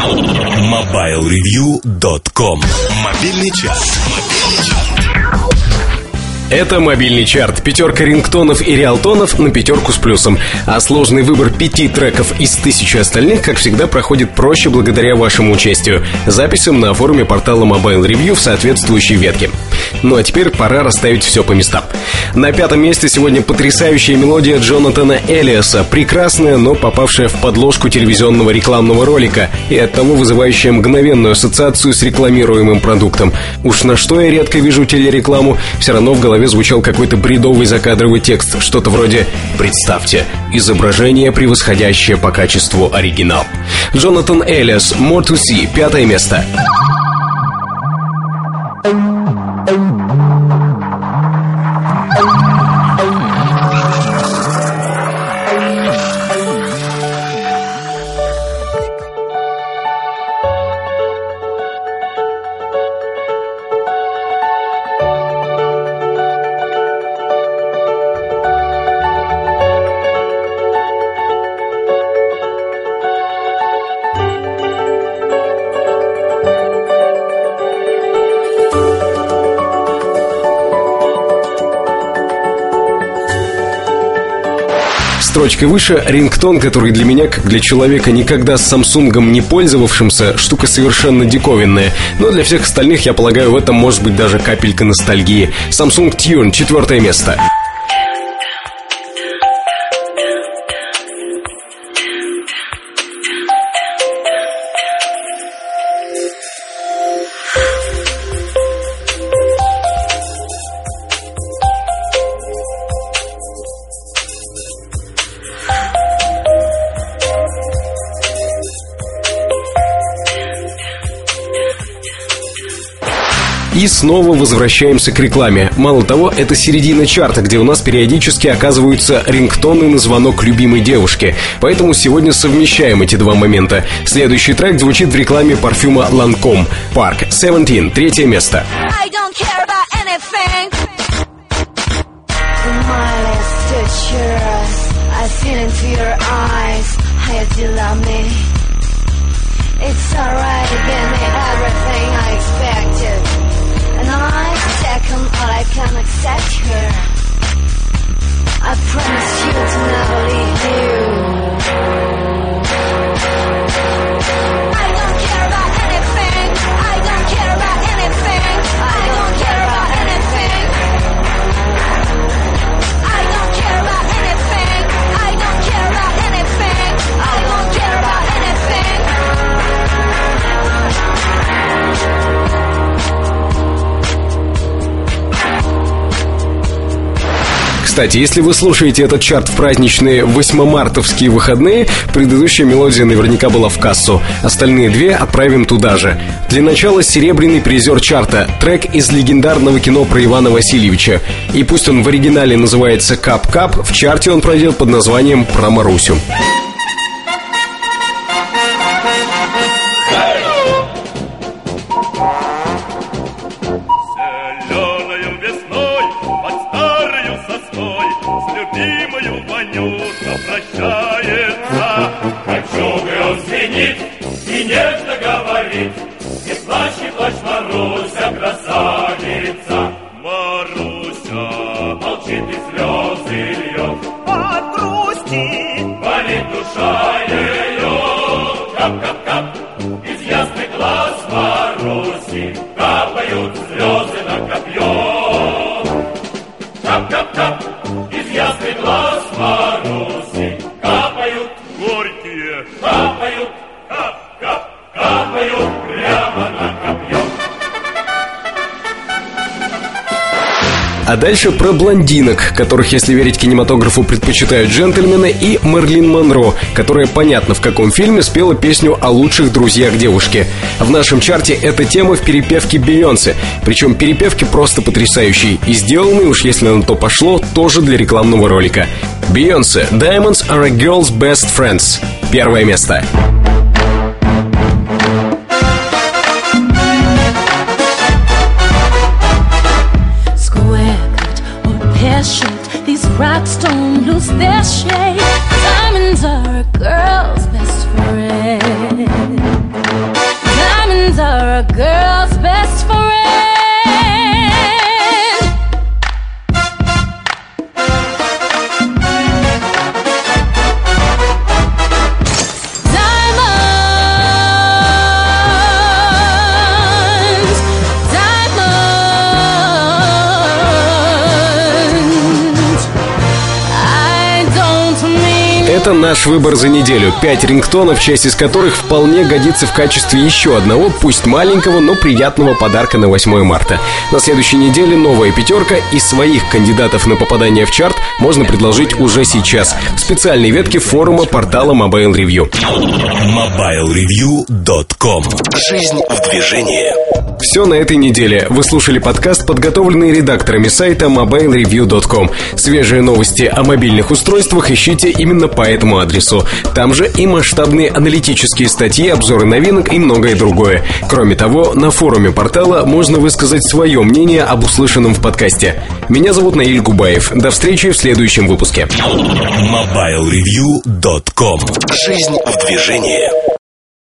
MobileReview.com Мобильный час. Это мобильный чарт. Пятерка рингтонов и реалтонов на пятерку с плюсом. А сложный выбор пяти треков из тысячи остальных, как всегда, проходит проще благодаря вашему участию. Записям на форуме портала Mobile Review в соответствующей ветке. Ну а теперь пора расставить все по местам. На пятом месте сегодня потрясающая мелодия Джонатана Элиаса, прекрасная, но попавшая в подложку телевизионного рекламного ролика и оттого вызывающая мгновенную ассоциацию с рекламируемым продуктом. Уж на что я редко вижу телерекламу, все равно в голове звучал какой-то бредовый закадровый текст, что-то вроде «Представьте, изображение, превосходящее по качеству оригинал». Джонатан Эллис, «More to See», пятое место. ẹ̀yìn. Строчкой выше рингтон, который для меня, как для человека, никогда с Самсунгом не пользовавшимся, штука совершенно диковинная. Но для всех остальных, я полагаю, в этом может быть даже капелька ностальгии. Samsung Tune, четвертое место. И снова возвращаемся к рекламе. Мало того, это середина чарта, где у нас периодически оказываются рингтоны на звонок любимой девушки. Поэтому сегодня совмещаем эти два момента. Следующий трек звучит в рекламе парфюма Lancome. Парк 17, третье место. It's alright, give me everything accept her I promise Кстати, если вы слушаете этот чарт в праздничные 8-мартовские выходные, предыдущая мелодия наверняка была в кассу. Остальные две отправим туда же. Для начала серебряный призер чарта, трек из легендарного кино про Ивана Васильевича. И пусть он в оригинале называется «Кап-Кап», в чарте он пройдет под названием «Про Марусю». от грусти. Болит душа, я А дальше про блондинок, которых, если верить кинематографу, предпочитают джентльмены, и Мерлин Монро, которая, понятно, в каком фильме спела песню о лучших друзьях девушки. В нашем чарте эта тема в перепевке Бейонсе, причем перепевки просто потрясающие, и сделанные, уж если на то пошло, тоже для рекламного ролика. Бейонсе «Diamonds are a girl's best friends». Первое место. rocks don't lose their shape. Diamonds are a girl's best friend. Diamonds are a girl. Это наш выбор за неделю. Пять рингтонов, часть из которых вполне годится в качестве еще одного, пусть маленького, но приятного подарка на 8 марта. На следующей неделе новая пятерка и своих кандидатов на попадание в чарт можно предложить уже сейчас в специальной ветке форума портала Mobile Review. MobileReview.com Жизнь в движении. Все на этой неделе. Вы слушали подкаст, подготовленный редакторами сайта mobilereview.com. Свежие новости о мобильных устройствах ищите именно по этому адресу. Там же и масштабные аналитические статьи, обзоры новинок и многое другое. Кроме того, на форуме портала можно высказать свое мнение об услышанном в подкасте. Меня зовут Наиль Губаев. До встречи в следующем выпуске. MobileReview.com Жизнь в движении.